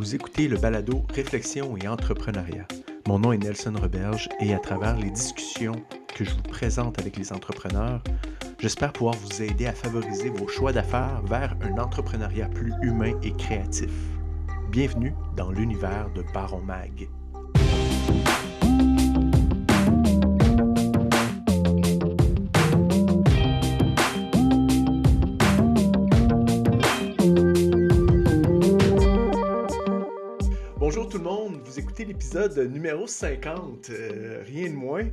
Vous écoutez le balado Réflexion et entrepreneuriat. Mon nom est Nelson Roberge et à travers les discussions que je vous présente avec les entrepreneurs, j'espère pouvoir vous aider à favoriser vos choix d'affaires vers un entrepreneuriat plus humain et créatif. Bienvenue dans l'univers de Baron Mag. L'épisode numéro 50, euh, rien de moins.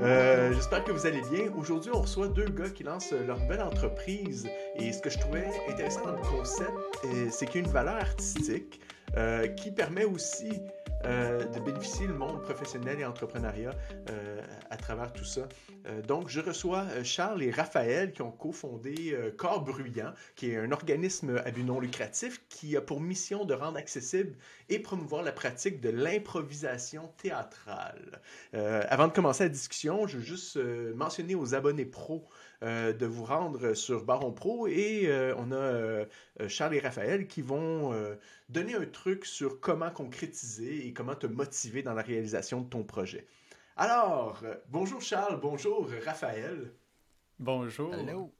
Euh, J'espère que vous allez bien. Aujourd'hui, on reçoit deux gars qui lancent leur nouvelle entreprise et ce que je trouvais intéressant dans le concept, euh, c'est qu'il y a une valeur artistique euh, qui permet aussi euh, de bénéficier le monde professionnel et entrepreneuriat à travers tout ça. Donc, je reçois Charles et Raphaël qui ont cofondé Corps Bruyant, qui est un organisme à but non lucratif qui a pour mission de rendre accessible et promouvoir la pratique de l'improvisation théâtrale. Avant de commencer la discussion, je veux juste mentionner aux abonnés pro de vous rendre sur Baron Pro et euh, on a euh, Charles et Raphaël qui vont euh, donner un truc sur comment concrétiser et comment te motiver dans la réalisation de ton projet. Alors, euh, bonjour Charles, bonjour Raphaël. Bonjour. Hello.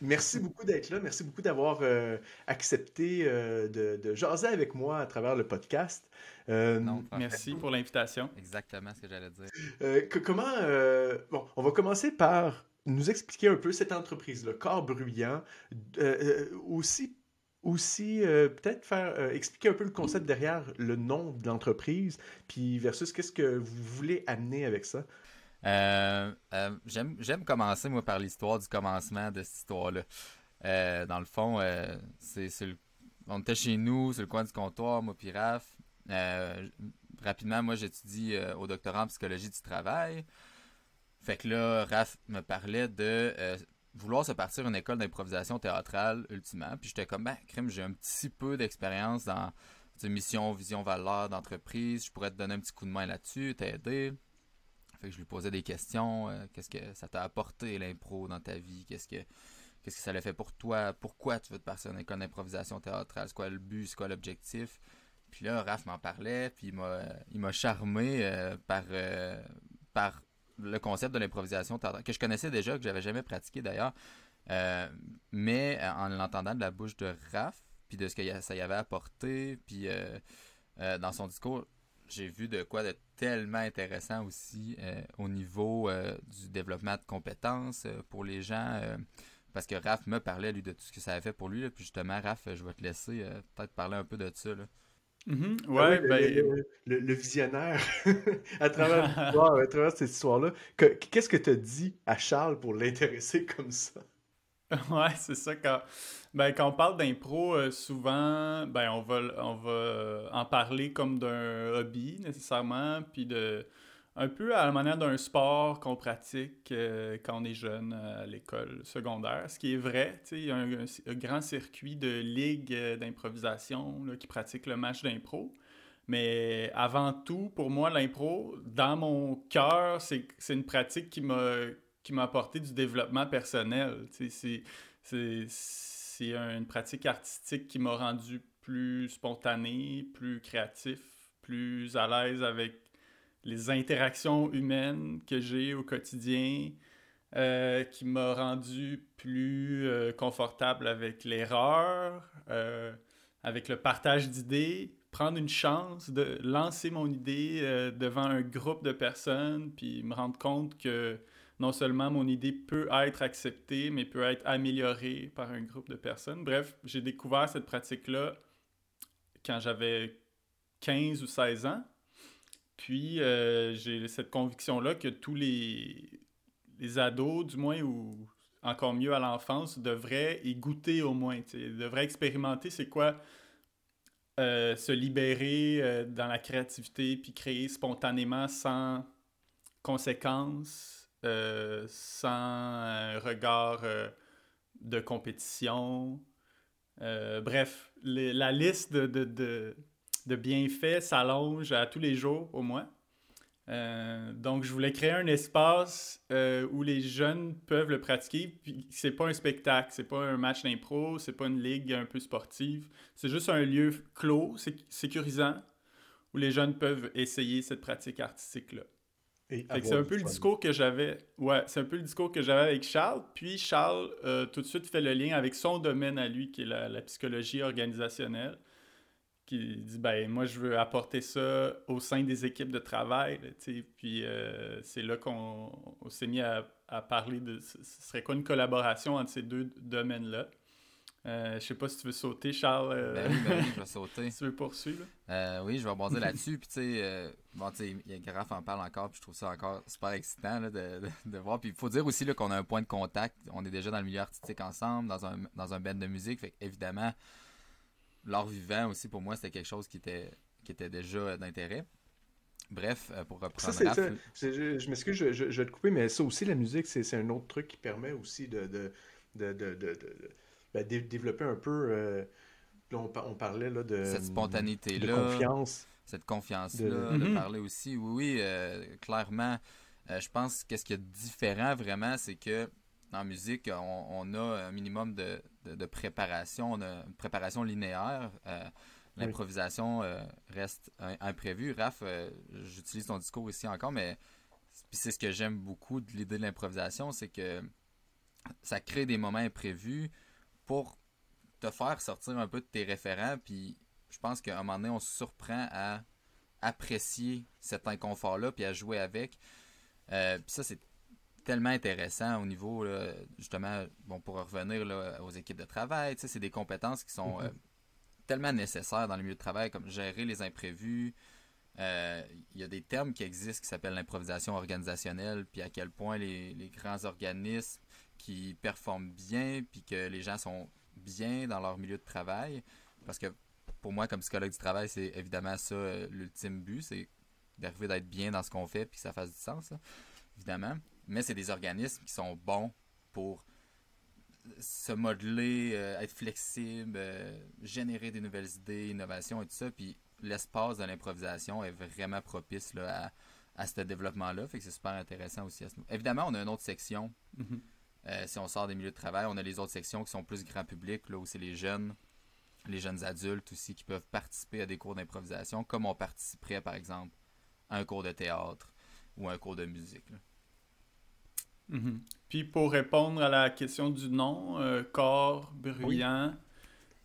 Merci beaucoup d'être là. Merci beaucoup d'avoir euh, accepté euh, de, de jaser avec moi à travers le podcast. Euh, Non. Merci pour l'invitation. Exactement ce que j'allais dire. euh, que- comment. euh, bon, on va commencer par nous expliquer un peu cette entreprise, le corps bruyant. Euh, euh, aussi, aussi euh, peut-être faire expliquer un peu le concept derrière le nom de l'entreprise, puis versus qu'est-ce que vous voulez amener avec ça? Euh, j'aime, commencer, moi, par l'histoire du commencement de cette histoire-là. Dans le fond, c'est, on était chez nous, sur le coin du comptoir, moi puis rapidement, moi, j'étudie au doctorat en psychologie du travail. Fait que là, Raph me parlait de euh, vouloir se partir une école d'improvisation théâtrale, ultimement. Puis j'étais comme, ben, crime, j'ai un petit peu d'expérience dans mission, vision, valeur d'entreprise. Je pourrais te donner un petit coup de main là-dessus, t'aider. Fait que je lui posais des questions. euh, qu'est-ce que ça t'a apporté l'impro dans ta vie? Qu'est-ce que qu'est-ce que ça l'a fait pour toi? Pourquoi tu veux te partir une école d'improvisation théâtrale? C'est quoi le but? C'est quoi l'objectif? Puis là, Raph m'en parlait, puis il m'a il m'a charmé euh, par, euh, par le concept de l'improvisation que je connaissais déjà, que j'avais jamais pratiqué d'ailleurs. Euh, mais euh, en l'entendant de la bouche de Raph, puis de ce que ça y avait apporté, puis euh, euh, dans son discours, j'ai vu de quoi de tellement intéressant aussi au niveau du développement de compétences pour les gens. parce que Raph me parlait, lui, de tout ce que ça avait fait pour lui. puis justement, Raph, je vais te laisser peut-être parler un peu de ça. Là. Mhm. Ah Ouais, le, ben, le- le- le visionnaire à travers l'histoire, à travers cette histoire-là. Que- Qu'est-ce que tu as dit à Charles pour l'intéresser comme ça? ouais, c'est ça. Quand, ben, quand on parle d'impro, euh, souvent, ben, on va, on va en parler comme d'un hobby, nécessairement, puis de, un peu à la manière d'un sport qu'on pratique euh, quand on est jeune euh, à l'école secondaire. Ce qui est vrai, il y a un, grand circuit de ligues euh, d'improvisation qui pratiquent le match d'impro. Mais avant tout, pour moi, l'impro, dans mon cœur, c'est une pratique qui m'a apporté du développement personnel. C'est une pratique artistique qui m'a rendu plus spontané, plus créatif, plus à l'aise avec les interactions humaines que j'ai au quotidien, euh, qui m'a rendu plus euh, confortable avec l'erreur, euh, avec le partage d'idées, prendre une chance de lancer mon idée devant un groupe de personnes, puis me rendre compte que non seulement mon idée peut être acceptée, mais peut être améliorée par un groupe de personnes. Bref, j'ai découvert cette pratique-là quand j'avais 15 ou 16 ans. Puis euh, j'ai cette conviction-là que tous les, les ados, du moins, ou encore mieux à l'enfance, devraient y goûter au moins. devraient expérimenter c'est quoi euh, se libérer euh, dans la créativité puis créer spontanément sans conséquences, sans un regard de compétition. Bref, la liste de, de- de bienfaits s'allonge à tous les jours au moins. Euh, donc, je voulais créer un espace euh, où les jeunes peuvent le pratiquer. Puis, c'est pas un spectacle, c'est pas un match d'impro, c'est pas une ligue un peu sportive. C'est juste un lieu clos, sécurisant, où les jeunes peuvent essayer cette pratique artistique-là. C'est un peu le discours que j'avais. Ouais, c'est un peu le discours que j'avais avec Charles. Puis Charles euh, tout de suite fait le lien avec son domaine à lui, qui est la, psychologie organisationnelle. Qui dit ben moi je veux apporter ça au sein des équipes de travail. puis euh, c'est là qu'on s'est mis à, à, parler de ce serait quoi une collaboration entre ces deux domaines-là? Euh, je sais pas si tu veux sauter, Charles. Euh, ben oui, ben oui, je vais sauter. si tu veux poursuivre. Euh, oui, je vais rebondir là-dessus. Puis, tu sais, bon, tu sais, il y a Graf en parle encore, puis je trouve ça encore super excitant là, de, de, voir. Puis, il faut dire aussi qu'on a un point de contact. On est déjà dans le milieu artistique ensemble, dans un, dans un band de musique. Fait évidemment, l'art vivant aussi, pour moi, c'était quelque chose qui était, qui était déjà d'intérêt. Bref, pour reprendre. Ça, ça, je, je m'excuse, je, je, je, vais te couper, mais ça aussi, la musique, c'est un autre truc qui permet aussi de, de, de, de ben, développer un peu. Euh, on, parlait là, de. Cette spontanéité-là. De confiance. Cette confiance-là, de... Mhm. parler aussi. Oui, oui, euh, clairement. Euh, je pense que ce qui est différent vraiment, c'est que en musique, on, a un minimum de, de, préparation, on a une préparation linéaire. L'improvisation reste imprévue. Raph, j'utilise ton discours ici encore, mais c'est ce que j'aime beaucoup de l'idée de l'improvisation, c'est que ça crée des moments imprévus pour te faire sortir un peu de tes référents. Puis je pense qu'à un moment donné, on se surprend à apprécier cet inconfort-là, puis à jouer avec. Euh, puis ça, c'est tellement intéressant au niveau, justement, bon, pour revenir aux équipes de travail, c'est des compétences qui sont mm-hmm. euh, tellement nécessaires dans le milieu de travail, comme gérer les imprévus. Euh, il y a des termes qui existent qui s'appellent l'improvisation organisationnelle, puis à quel point les, les grands organismes qui performent bien, puis que les gens sont bien dans leur milieu de travail. Parce que pour moi, comme psychologue du travail, c'est évidemment ça euh, l'ultime but, c'est d'arriver d'être bien dans ce qu'on fait, puis que ça fasse du sens, évidemment. Mais c'est des organismes qui sont bons pour se modeler, euh, être flexible, euh, générer des nouvelles idées, innovations et tout ça. Puis l'espace de l'improvisation est vraiment propice là, à, à ce développement-là. Fait que c'est super intéressant aussi à ce Évidemment, on a une autre section mm-hmm. Euh, si on sort des milieux de travail, on a les autres sections qui sont plus grand public, là où c'est les jeunes, les jeunes adultes aussi qui peuvent participer à des cours d'improvisation, comme on participerait par exemple à un cours de théâtre ou un cours de musique. Mm-hmm. Puis pour répondre à la question du nom, euh, corps bruyant,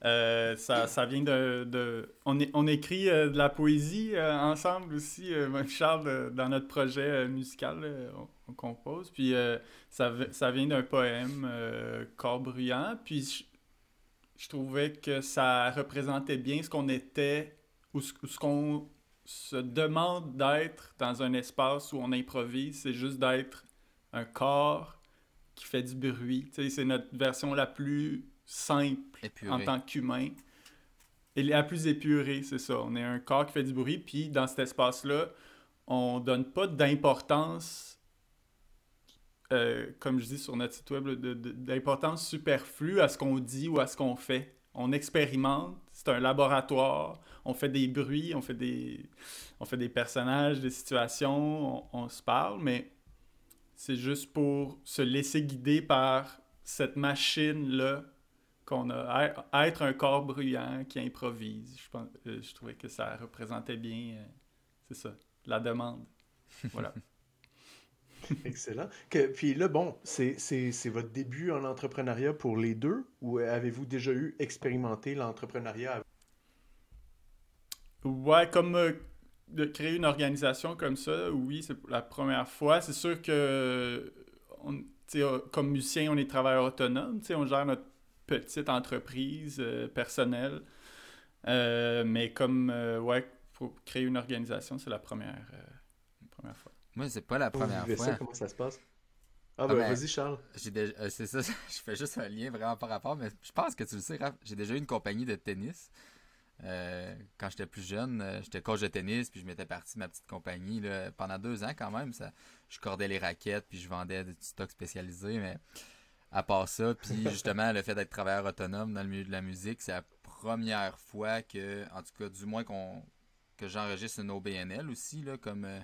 euh, ça, ça, vient de, on, on, écrit euh, de la poésie ensemble aussi, Charles, dans notre projet musical, on, compose. Puis ça, ça, vient d'un poème, Corps bruyant. Puis je, trouvais que ça représentait bien ce qu'on était ou ce, ce qu'on se demande d'être dans un espace où on improvise. C'est juste d'être un corps qui fait du bruit. C'est notre version la plus simple en tant qu'humain. Et la plus épurée, c'est ça. On est un corps qui fait du bruit, puis dans cet espace-là, on donne pas d'importance, euh, comme je dis sur notre site web, d'importance superflue à ce qu'on dit ou à ce qu'on fait. On expérimente, c'est un laboratoire, on fait des bruits, on fait des, on fait des personnages, des situations, on, on se parle, mais c'est juste pour se laisser guider par cette machine-là qu'on a être un corps bruyant qui improvise. Je, pense, euh, je trouvais que ça représentait bien, euh, c'est ça, la demande. Voilà. Excellent. Que, puis là, bon, c'est votre début en entrepreneuriat pour les deux ou avez-vous déjà eu expérimenté l'entrepreneuriat? Ouais, comme euh, de créer une organisation comme ça, oui, c'est la première fois. C'est sûr que, on, comme musicien, on est travailleur autonome, on gère notre petite entreprise euh, personnelle. Euh, mais comme, euh, ouais, pour créer une organisation, c'est la première, première fois. Moi, c'est pas la première fois. Ça, comment ça se passe? Ah, ah ben, vas-y, Charles. c'est ça, je fais juste un lien vraiment par rapport, mais je pense que tu le sais, Raph. J'ai déjà eu une compagnie de tennis. Quand j'étais plus jeune, j'étais coach de tennis, puis je m'étais parti ma petite compagnie là, pendant deux ans quand même. Ça, je cordais les raquettes, puis je vendais des stocks spécialisés, mais à part ça. Puis justement, le fait d'être travailleur autonome dans le milieu de la musique, c'est la première fois que, en tout cas, du moins qu'on que j'enregistre une OBNL aussi, là, comme, euh,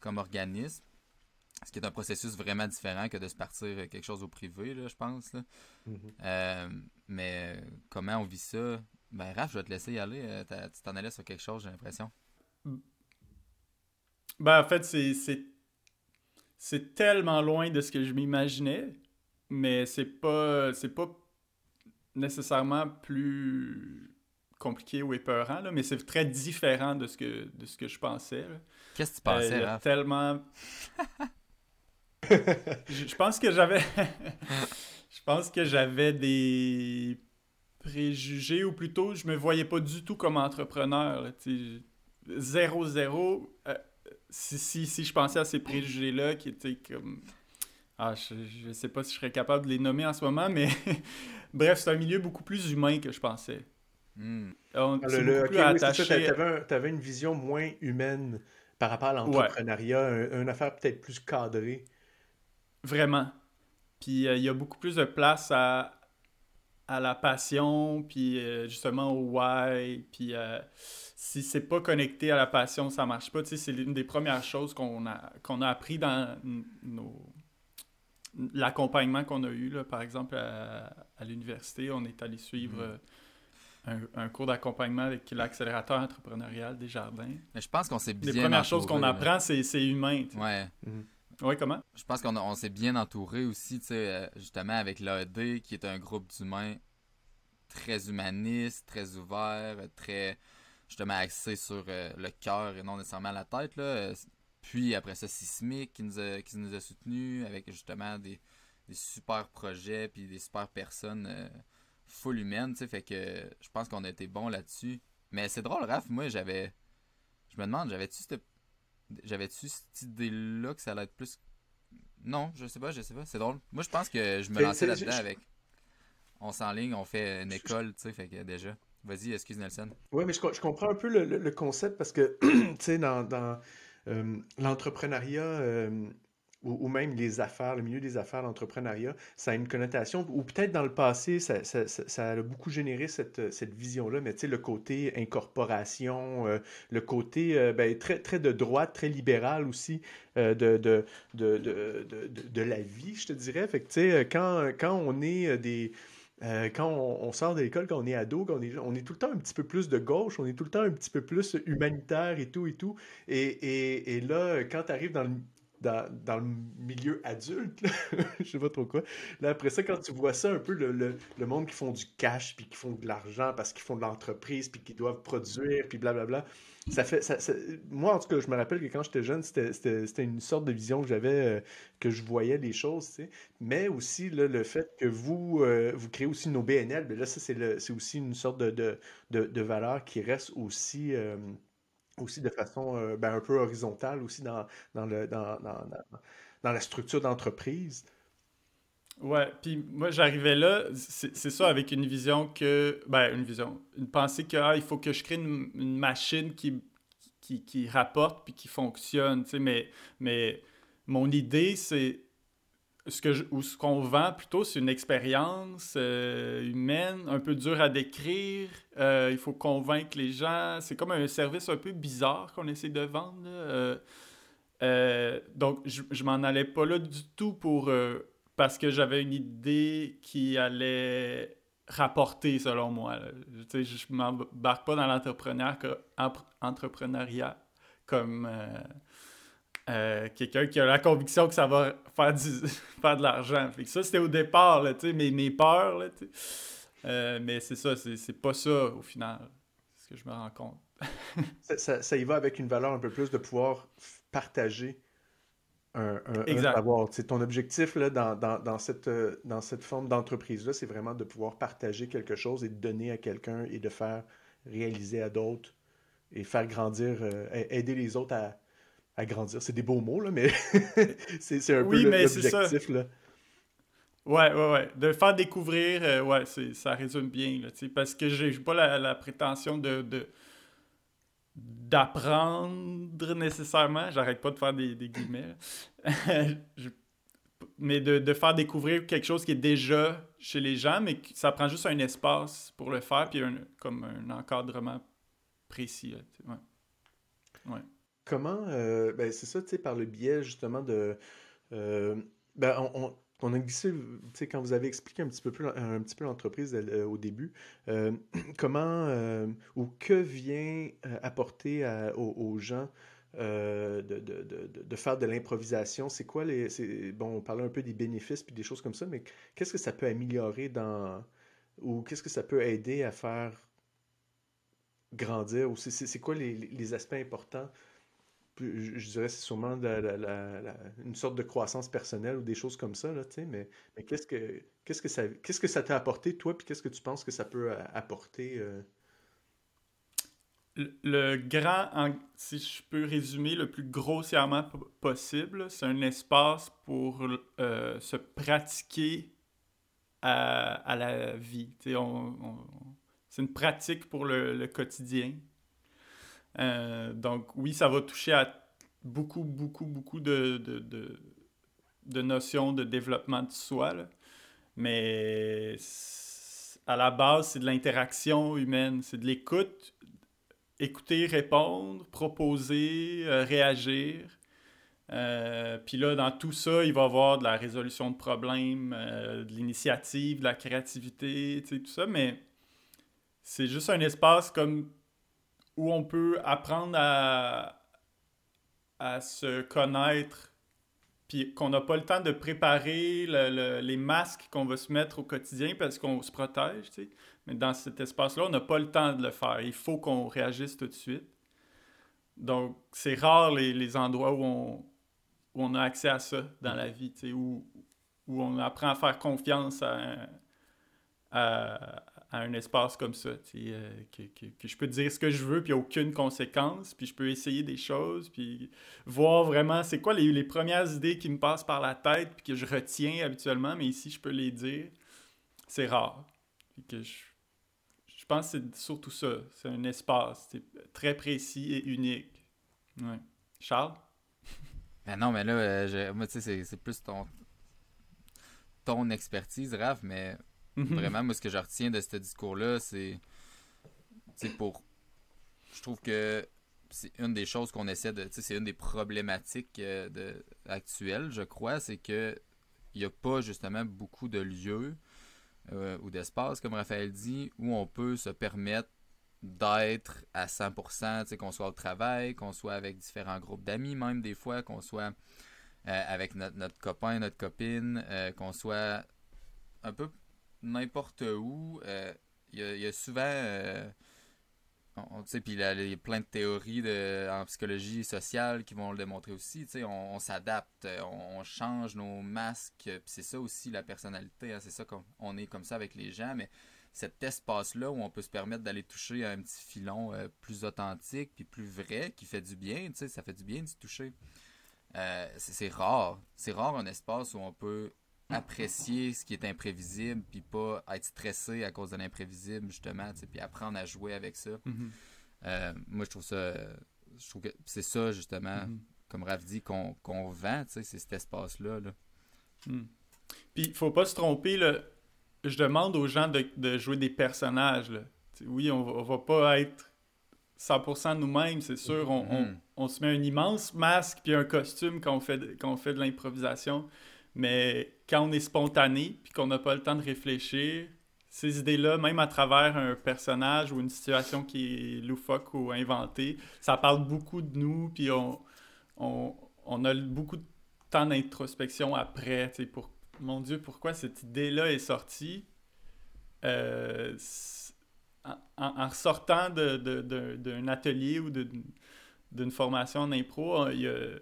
comme organisme. Ce qui est un processus vraiment différent que de se partir quelque chose au privé, là, je pense. Là. Mm-hmm. mais comment on vit ça? Ben, Raph, je vais te laisser y aller. tu t'en allais sur quelque chose, j'ai l'impression. Ben, en fait, c'est c'est tellement loin de ce que je m'imaginais, mais c'est pas c'est pas nécessairement plus compliqué ou épeurant, là, mais c'est très différent de ce que de ce que je pensais. Qu'est-ce que tu pensais, euh, Tellement. je, pense que j'avais. je pense que j'avais des préjugés, ou plutôt, je me voyais pas du tout comme entrepreneur. zéro, zéro. Euh, si, si, si je pensais à ces préjugés-là qui étaient comme. Ah, je, ne sais pas si je serais capable de les nommer en ce moment, mais bref, c'est un milieu beaucoup plus humain que je pensais. Mm. On, ah, plus attaché... Tu avais, une vision moins humaine par rapport à l'entrepreneuriat, une affaire peut-être plus cadrée. Vraiment. Puis euh, il y a beaucoup plus de place à, à la passion, puis euh, justement au why, puis euh, si c'est pas connecté à la passion, ça marche pas. Tu sais, c'est l'une des premières choses qu'on a, qu'on a appris dans nos... l'accompagnement qu'on a eu, là, par exemple, à, l'université. On est allé suivre mm. euh, un, cours d'accompagnement avec l'accélérateur entrepreneurial des jardins. Mais je pense qu'on s'est bien Les premières choses qu'on apprend, c'est, humain. Ouais. Mm-hmm. Oui, comment? Je pense qu'on on s'est bien entouré aussi, tu sais, euh, justement avec l'AED, qui est un groupe d'humains très humaniste, très ouvert, très justement axé sur euh, le cœur et non nécessairement la tête. Là. Puis après ça, Sismic qui nous a, qui nous a soutenus avec justement des, super projets puis des super personnes euh, full humaines. Fait que je pense qu'on a été bons là-dessus. Mais c'est drôle, Raph, moi j'avais. Je me demande, j'avais-tu cette j'avais-tu cette idée-là que ça allait être plus. Non, je sais pas, je sais pas. C'est drôle. Moi, je pense que je me lançais là-dedans avec. On s'enligne, on fait une école, tu sais, fait que déjà. Vas-y, excuse Nelson. Oui, mais je, comprends un peu le, concept parce que, tu sais, dans, euh, l'entrepreneuriat, euh, ou, même les affaires, le milieu des affaires, l'entrepreneuriat, ça a une connotation, ou peut-être dans le passé, ça, a beaucoup généré cette, vision-là, mais tu sais, le côté incorporation, euh, le côté euh, ben, très, très de droite, très libéral aussi euh, de, de, de, la vie, je te dirais. Fait que tu sais, quand, quand on est des... quand on, sort de l'école, quand on est ado, quand on est, on est tout le temps un petit peu plus de gauche, on est tout le temps un petit peu plus humanitaire et tout et tout. Et, et, et là, quand tu arrives dans le dans, dans, le milieu adulte, je sais pas trop quoi. Là, après ça, quand tu vois ça, un peu le, le, monde qui font du cash, puis qui font de l'argent parce qu'ils font de l'entreprise, puis qui doivent produire, puis blablabla, ça fait... Ça, moi, en tout cas, je me rappelle que quand j'étais jeune, c'était une sorte de vision que j'avais, euh, que je voyais les choses, tu sais. Mais aussi, le fait que vous, euh, vous créez aussi nos BNL, ben là, ça, c'est aussi une sorte de, de, de, valeur qui reste aussi... Euh, aussi de façon euh, ben, un peu horizontale aussi dans, dans, le, dans, dans, dans la structure d'entreprise. Ouais, puis moi j'arrivais là, c'est ça, avec une vision que, ben une vision, une pensée que, ah, il faut que je crée une, une machine qui, qui, qui, rapporte puis qui fonctionne, tu sais, mais, mais mon idée c'est ce que ou ce qu'on vend plutôt, c'est une expérience euh, humaine, un peu dure à décrire. Euh, il faut convaincre les gens. C'est comme un service un peu bizarre qu'on essaie de vendre. Euh, donc, je, je m'en allais pas là du tout pour parce que j'avais une idée qui allait rapporter, selon moi. Je, je m'embarque pas dans l'entrepreneuriat comme euh, quelqu'un qui a la conviction que ça va faire, du, faire de l'argent. ça, c'était au départ, là, mes, mes peurs. Là, euh, mais c'est ça, c'est pas ça au final. C'est ce que je me rends compte. ça, ça, y va avec une valeur un peu plus de pouvoir partager un, un, savoir. ton objectif là, dans, dans, dans, cette, dans cette forme d'entreprise-là, c'est vraiment de pouvoir partager quelque chose et de donner à quelqu'un et de faire réaliser à d'autres et faire grandir, euh, aider les autres à, à grandir. C'est des beaux mots, là, mais c'est un peu l'objectif. Là. Ouais, ouais, ouais. De faire découvrir, euh, ouais, ça résume bien, là, parce que j'ai pas la, prétention de, d'apprendre nécessairement. J'arrête pas de faire des, des guillemets. mais de, de, faire découvrir quelque chose qui est déjà chez les gens, mais ça prend juste un espace pour le faire, puis un, comme un encadrement précis. ouais. ouais. Comment, ben, c'est ça, tu sais, par le biais justement de, ben, on, on a glissé, quand vous avez expliqué un petit peu, plus, un petit peu l'entreprise au début, comment ou que vient apporter aux, gens de, de, faire de l'improvisation? C'est quoi les. Bon, on parlait un peu des bénéfices puis des choses comme ça, mais qu'est-ce que ça peut améliorer dans. ou qu'est-ce que ça peut aider à faire grandir? Ou c'est quoi les, les, aspects importants je, dirais c'est sûrement une sorte de croissance personnelle ou des choses comme ça, là, mais, mais qu'est-ce que que ça qu'est-ce que ça t'a apporté, toi, puis qu'est-ce que tu penses que ça peut euh, apporter? Euh? Le, grand, si je peux résumer le plus grossièrement possible, c'est un espace pour euh, se pratiquer à, la vie. c'est une pratique pour le quotidien. Euh, donc oui, ça va toucher à beaucoup, beaucoup, beaucoup de, de, de, notions de développement de soi. Mais à la base, c'est de l'interaction humaine, c'est de l'écoute, écouter, répondre, proposer, euh, réagir. Euh, puis là, dans tout ça, il va y avoir de la résolution de problèmes, de l'initiative, de la créativité, tout ça, mais c'est juste un espace comme où on peut apprendre à, à se connaître, puis qu'on n'a pas le temps de préparer les masques qu'on va se mettre au quotidien parce qu'on se protège, tu sais. Mais dans cet espace-là, on n'a pas le temps de le faire. Il faut qu'on réagisse tout de suite. Donc, c'est rare les, les endroits où on, où on, a accès à ça dans la vie, tu sais, où, où on apprend à faire confiance à, à, un espace comme ça, euh, que, que, je peux dire ce que je veux, puis aucune conséquence, puis je peux essayer des choses, puis voir vraiment c'est quoi les, les, premières idées qui me passent par la tête, puis que je retiens habituellement, mais ici je peux les dire. C'est rare. que je, je pense que c'est surtout ça. C'est un espace très précis et unique. Ouais. Charles? Ben non, mais là, euh, moi, tu sais, c'est plus ton, ton expertise, Raph, mais Mhm. Vraiment, moi, ce que je retiens de ce discours-là, c'est. pour. Je trouve que c'est une des choses qu'on essaie de. C'est une des problématiques euh, de, actuelles, je crois, c'est que il n'y a pas justement beaucoup de lieux euh, ou d'espaces, comme Raphaël dit, où on peut se permettre d'être à 100%, qu'on soit au travail, qu'on soit avec différents groupes d'amis, même des fois, qu'on soit euh, avec notre, copain, notre copine, qu'on soit un peu n'importe où. Euh, il y, a souvent. Euh, on, puis il y a plein de théories en psychologie sociale qui vont le démontrer aussi. On, on s'adapte, on, change nos masques. Puis c'est ça aussi la personnalité. Hein, c'est ça qu'on est comme ça avec les gens. Mais cet espace-là où on peut se permettre d'aller toucher un petit filon euh, plus authentique puis plus vrai, qui fait du bien, ça fait du bien de se toucher. c'est rare. C'est rare un espace où on peut apprécier ce qui est imprévisible, puis pas être stressé à cause de l'imprévisible, justement, puis apprendre à jouer avec ça. Mm-hmm. Euh, moi, je trouve ça. Je trouve que c'est ça, justement, mm-hmm. comme Raph dit, qu'on vend, c'est cet espace-là. Là. Mm. Puis, il faut pas se tromper, là. je demande aux gens de, jouer des personnages. Là. oui, on, va pas être 100% nous-mêmes, c'est sûr. Mm-hmm. On, se met un immense masque puis un costume quand fait, quand on fait de l'improvisation. Mais quand on est spontané puis qu'on n'a pas le temps de réfléchir, ces idées-là, même à travers un personnage ou une situation qui est loufoque ou inventée, ça parle beaucoup de nous, puis on, on, a beaucoup de temps d'introspection après, pour, mon Dieu, pourquoi cette idée-là est sortie? Euh, en, ressortant d'un atelier ou d'une formation en impro, il y a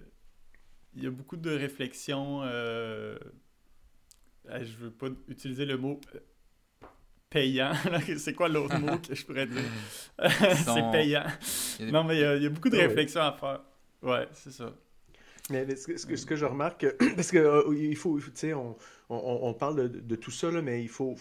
il y a beaucoup de réflexions. Euh, je veux pas utiliser le mot euh, payant. C'est quoi l'autre mot que je pourrais dire? C'est payant. Non, mais il y, a, beaucoup de réflexions à faire. Ouais, c'est ça. Mais ce que, ce que, je remarque, parce que euh, il faut, tu sais, on, on, on, parle de, de, tout ça, là, mais il faut,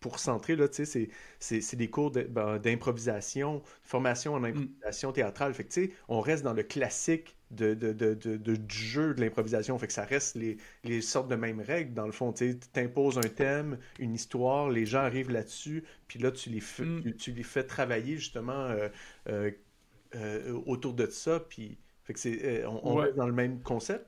pour centrer, là, tu sais, c'est des cours ben, d'improvisation, formation en mm. improvisation théâtrale. Fait que, tu sais, on reste dans le classique de, de, de, de du jeu de l'improvisation. Fait que ça reste les, les, sortes de mêmes règles, dans le fond. Tu imposes un thème, une histoire, les gens arrivent là-dessus, puis là, tu les, fais, mm. tu, les fais travailler justement euh, euh, euh, autour de ça, puis Fait que c'est, on, reste dans le même concept.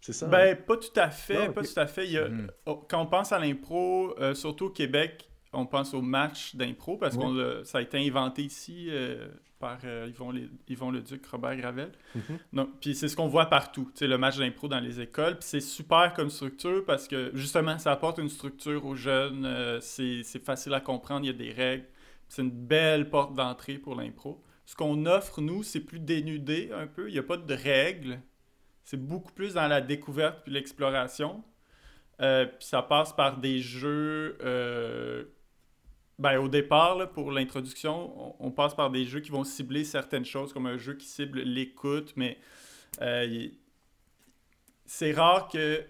C'est ça? Ben, hein? pas tout à fait. Pas tout à fait. Mm-hmm. Oh, quand on pense à l'impro, surtout au Québec, on pense au match d'impro parce que ça a été inventé ici euh, par euh, Yvon, Yvon Leduc, Robert Gravel. Mm-hmm. Puis c'est ce qu'on voit partout, le match d'impro dans les écoles. Puis c'est super comme structure parce que justement, ça apporte une structure aux jeunes. Euh, c'est facile à comprendre, il y a des règles. C'est une belle porte d'entrée pour l'impro. Ce qu'on offre, nous, c'est plus dénudé un peu. Il n'y a pas de règles. C'est beaucoup plus dans la découverte puis l'exploration. puis ça passe par des jeux ben, au départ, pour l'introduction, on, passe par des jeux qui vont cibler certaines choses, comme un jeu qui cible l'écoute, mais euh, c'est rare que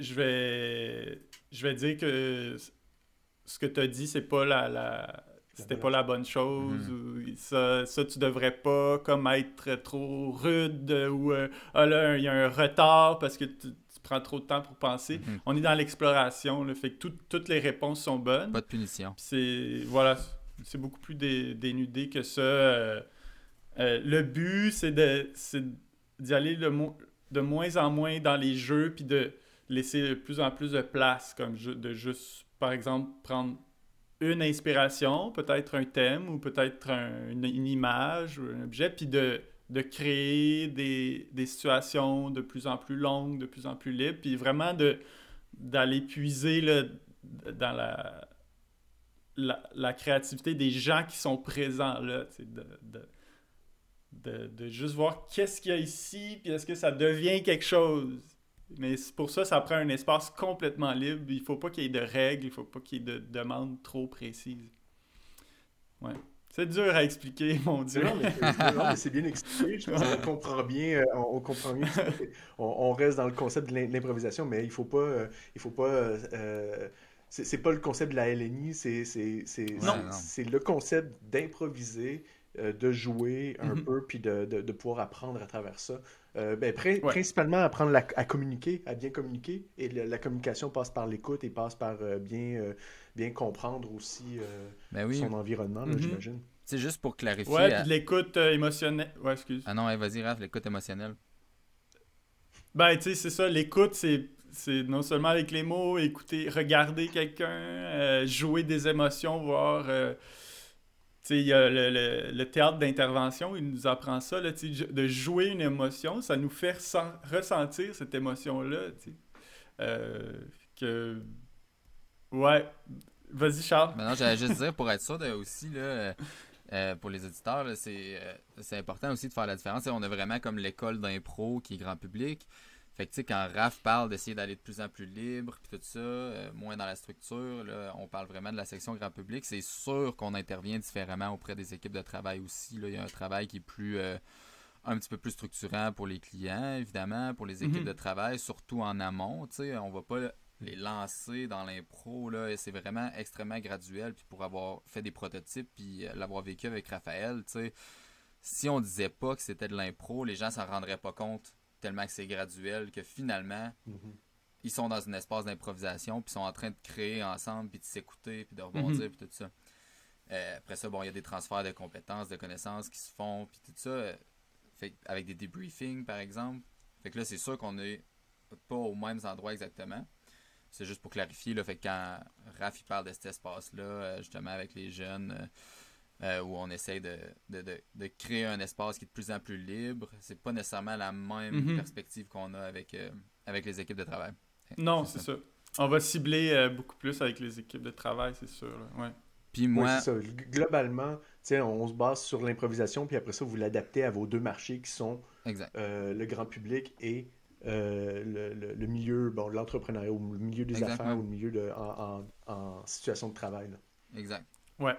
je vais, je vais dire que ce que tu as dit, c'est pas la, la c'était pas la bonne chose, mm-hmm. ou ça, ça, tu devrais pas comme être trop rude, ou euh, ah là, il y a un retard parce que tu, prend trop de temps pour penser. Mhm. On est dans l'exploration, le fait que toutes les réponses sont bonnes. Pas de punition. C'est voilà, c'est beaucoup plus dénudé que ça. Euh, euh, le but, c'est d'y aller de moins en moins dans les jeux, puis de laisser de plus en plus de place, comme de juste, par exemple, prendre une inspiration, peut-être un thème ou peut-être une, une, image ou un objet, puis de de créer des, des, situations de plus en plus longues, de plus en plus libres, puis vraiment d'aller puiser dans la, la, créativité des gens qui sont présents là, de, de, de, de, juste voir qu'est-ce qu'il y a ici, puis est-ce que ça devient quelque chose. Mais pour ça, ça prend un espace complètement libre. Il faut pas qu'il y ait de règles, il faut pas qu'il y ait de demandes trop précises. Ouais. C'est dur à expliquer, mon Dieu. Non, mais c'est bien expliqué. Je pense qu'on comprend bien. Euh, on, comprend bien. On, reste dans le concept de l'improvisation, mais il faut pas. Euh, il faut pas. Euh, c'est pas le concept de la LNI, c'est le concept d'improviser, de jouer un mm-hmm. peu, puis de, de, pouvoir apprendre à travers ça. ben, Principalement apprendre à communiquer, à bien communiquer. Et la communication passe par l'écoute et passe par bien bien comprendre aussi euh, ben son environnement, mm-hmm. j'imagine. C'est juste pour clarifier. Ouais, puis l'écoute euh, émotionnelle. Ouais, excuse. Ah non, vas-y, Raph, l'écoute émotionnelle. Ben, tu sais, c'est ça. L'écoute, c'est c'est non seulement avec les mots, écouter, regarder quelqu'un, euh, jouer des émotions, voir. tu sais, il y a le, théâtre d'intervention, il nous apprend ça, là, de jouer une émotion, ça nous fait ressentir cette émotion-là. que Ouais. Vas-y, Charles. Maintenant, j'allais juste dire, pour être sûr de, aussi, là, euh, euh, pour les auditeurs, euh, c'est important aussi de faire la différence. on a vraiment comme l'école d'impro qui est grand public. Fait que, tu sais, quand Raph parle d'essayer d'aller de plus en plus libre, puis tout ça, moins dans la structure, là, on parle vraiment de la section grand public. C'est sûr qu'on intervient différemment auprès des équipes de travail aussi. Là. Il y a un travail qui est plus, un petit peu plus structurant pour les clients, évidemment, pour les équipes mm-hmm. de travail, surtout en amont. On va pas les lancer dans l'impro, là, c'est vraiment extrêmement graduel. Puis pour avoir fait des prototypes, puis euh, l'avoir vécu avec Raphaël, tu sais, si on disait pas que c'était de l'impro, les gens s'en rendraient pas compte tellement que c'est graduel que finalement, mm-hmm. ils sont dans un espace d'improvisation, puis sont en train de créer ensemble, puis de s'écouter, puis de rebondir, mm-hmm. puis tout ça. Euh, après ça, bon, il y a des transferts de compétences, de connaissances qui se font, puis tout ça, euh, fait, avec des debriefings, par exemple. Fait que là, c'est sûr qu'on n'est pas aux mêmes endroits exactement. C'est juste pour clarifier, là, fait quand Raph parle de cet espace-là, euh, justement avec les jeunes, euh, euh, où on essaye de, créer un espace qui est de plus en plus libre, c'est pas nécessairement la même mhm. perspective qu'on a avec, avec les équipes de travail. Non, c'est ça. On va cibler beaucoup plus avec les équipes de travail, c'est sûr. Ouais. Puis moi. ça. Globalement, on se base sur l'improvisation, puis après ça, vous l'adaptez à vos deux marchés qui sont le grand public et euh, le, milieu, bon, l'entrepreneuriat ou le milieu des affaires ou le milieu de, en, situation de travail. Exact. Ouais.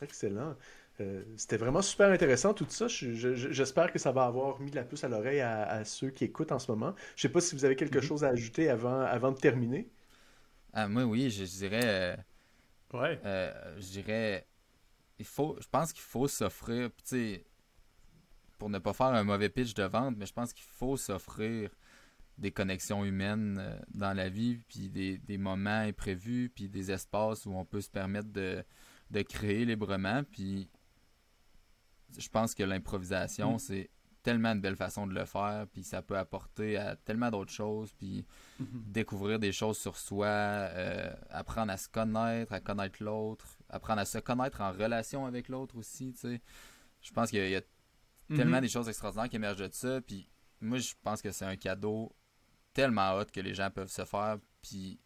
Excellent. Euh, c'était vraiment super intéressant tout ça. J'espère que ça va avoir mis la puce à l'oreille à, ceux qui écoutent en ce moment. Je sais pas si vous avez quelque mm-hmm. chose à ajouter avant, avant de terminer. Ah, moi, oui, je, dirais. Euh, ouais. je dirais. Il faut, je pense qu'il faut s'offrir. Tu sais, pour ne pas faire un mauvais pitch de vente, mais je pense qu'il faut s'offrir des connexions humaines euh, dans la vie, puis des, moments imprévus, puis des espaces où on peut se permettre de, créer librement. Puis je pense que l'improvisation, mm. c'est tellement une belle façon de le faire, puis ça peut apporter à tellement d'autres choses, puis Mhm. découvrir des choses sur soi, euh, apprendre à se connaître, à connaître l'autre, apprendre à se connaître en relation avec l'autre aussi, tu sais. Je pense qu'il y a, a tellement des choses extraordinaires qui émergent de ça, puis moi, je pense que c'est un cadeau tellement hot que les gens peuvent se faire, puis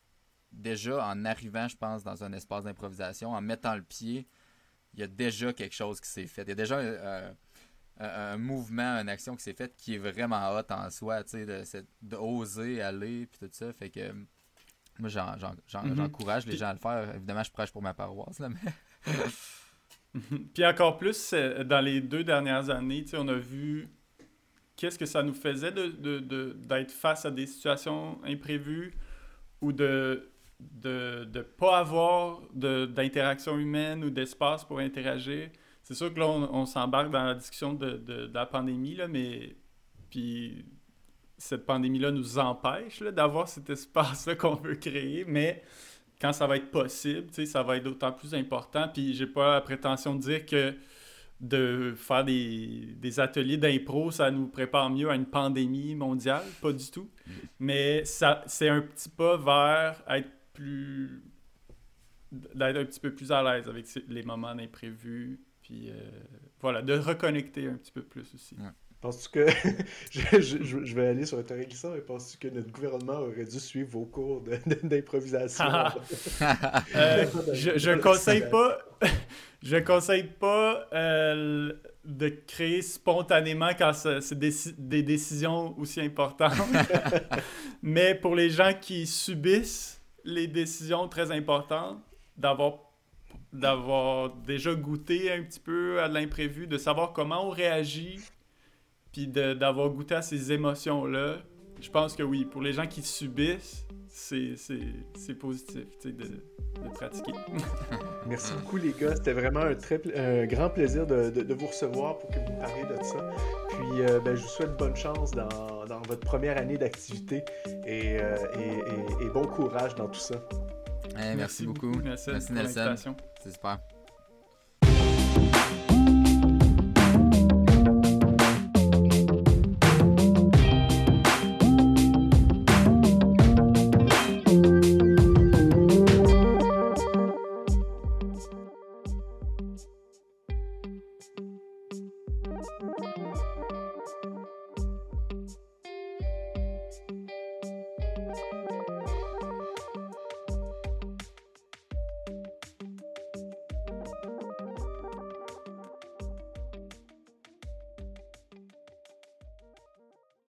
déjà, en arrivant, je pense, dans un espace d'improvisation, en mettant le pied, il y a déjà quelque chose qui s'est fait. Il y a déjà euh, un, un mouvement, une action qui s'est faite qui est vraiment hot en soi, tu sais, de, cette- de oser aller, puis tout ça. Fait que moi, Mhm. j'encourage les gens à le faire. Évidemment, je prêche pour ma paroisse, là, mais... Puis encore plus, euh, dans les deux dernières années, on a vu qu'est-ce que ça nous faisait d'être face à des situations imprévues ou de ne pas avoir d'interaction humaine ou d'espace pour interagir. C'est sûr que là, on, s'embarque dans la discussion de, la pandémie, mais puis cette pandémie-là nous empêche d'avoir cet espace-là qu'on veut créer, mais quand ça va être possible, ça va être d'autant plus important. Puis j'ai pas la prétention de dire que de faire des, des ateliers d'impro, ça nous prépare mieux à une pandémie mondiale, pas du tout. Mais ça, c'est un petit pas vers être plus. d'être un petit peu plus à l'aise avec les moments d'imprévu. Puis euh, voilà, de reconnecter un petit peu plus aussi. Penses-tu que. je, je- je- je vais aller sur un terrain glissant, mais penses-tu que notre gouvernement aurait dû suivre vos cours d'improvisation? Euh, je, je conseille pas je conseille pas euh, de créer spontanément quand c'est des, des décisions aussi importantes. Mais pour les gens qui subissent les décisions très importantes, d'avoir d'avoir déjà goûté un petit peu à l'imprévu, de savoir comment on réagit, puis de- d'avoir goûté à ces émotions-là, je pense que oui, pour les gens qui subissent, c'est c'est- c'est positif tu sais, de, de pratiquer. Merci beaucoup, les gars. C'était vraiment un, très, un grand plaisir de, de- de vous recevoir pour que vous parliez de ça. Puis, euh, ben, je vous souhaite bonne chance dans, dans votre première année d'activité et, euh, et- et- et bon courage dans tout ça. Eh, merci, beaucoup. Nelson, Merci, pour Nelson. C'est super.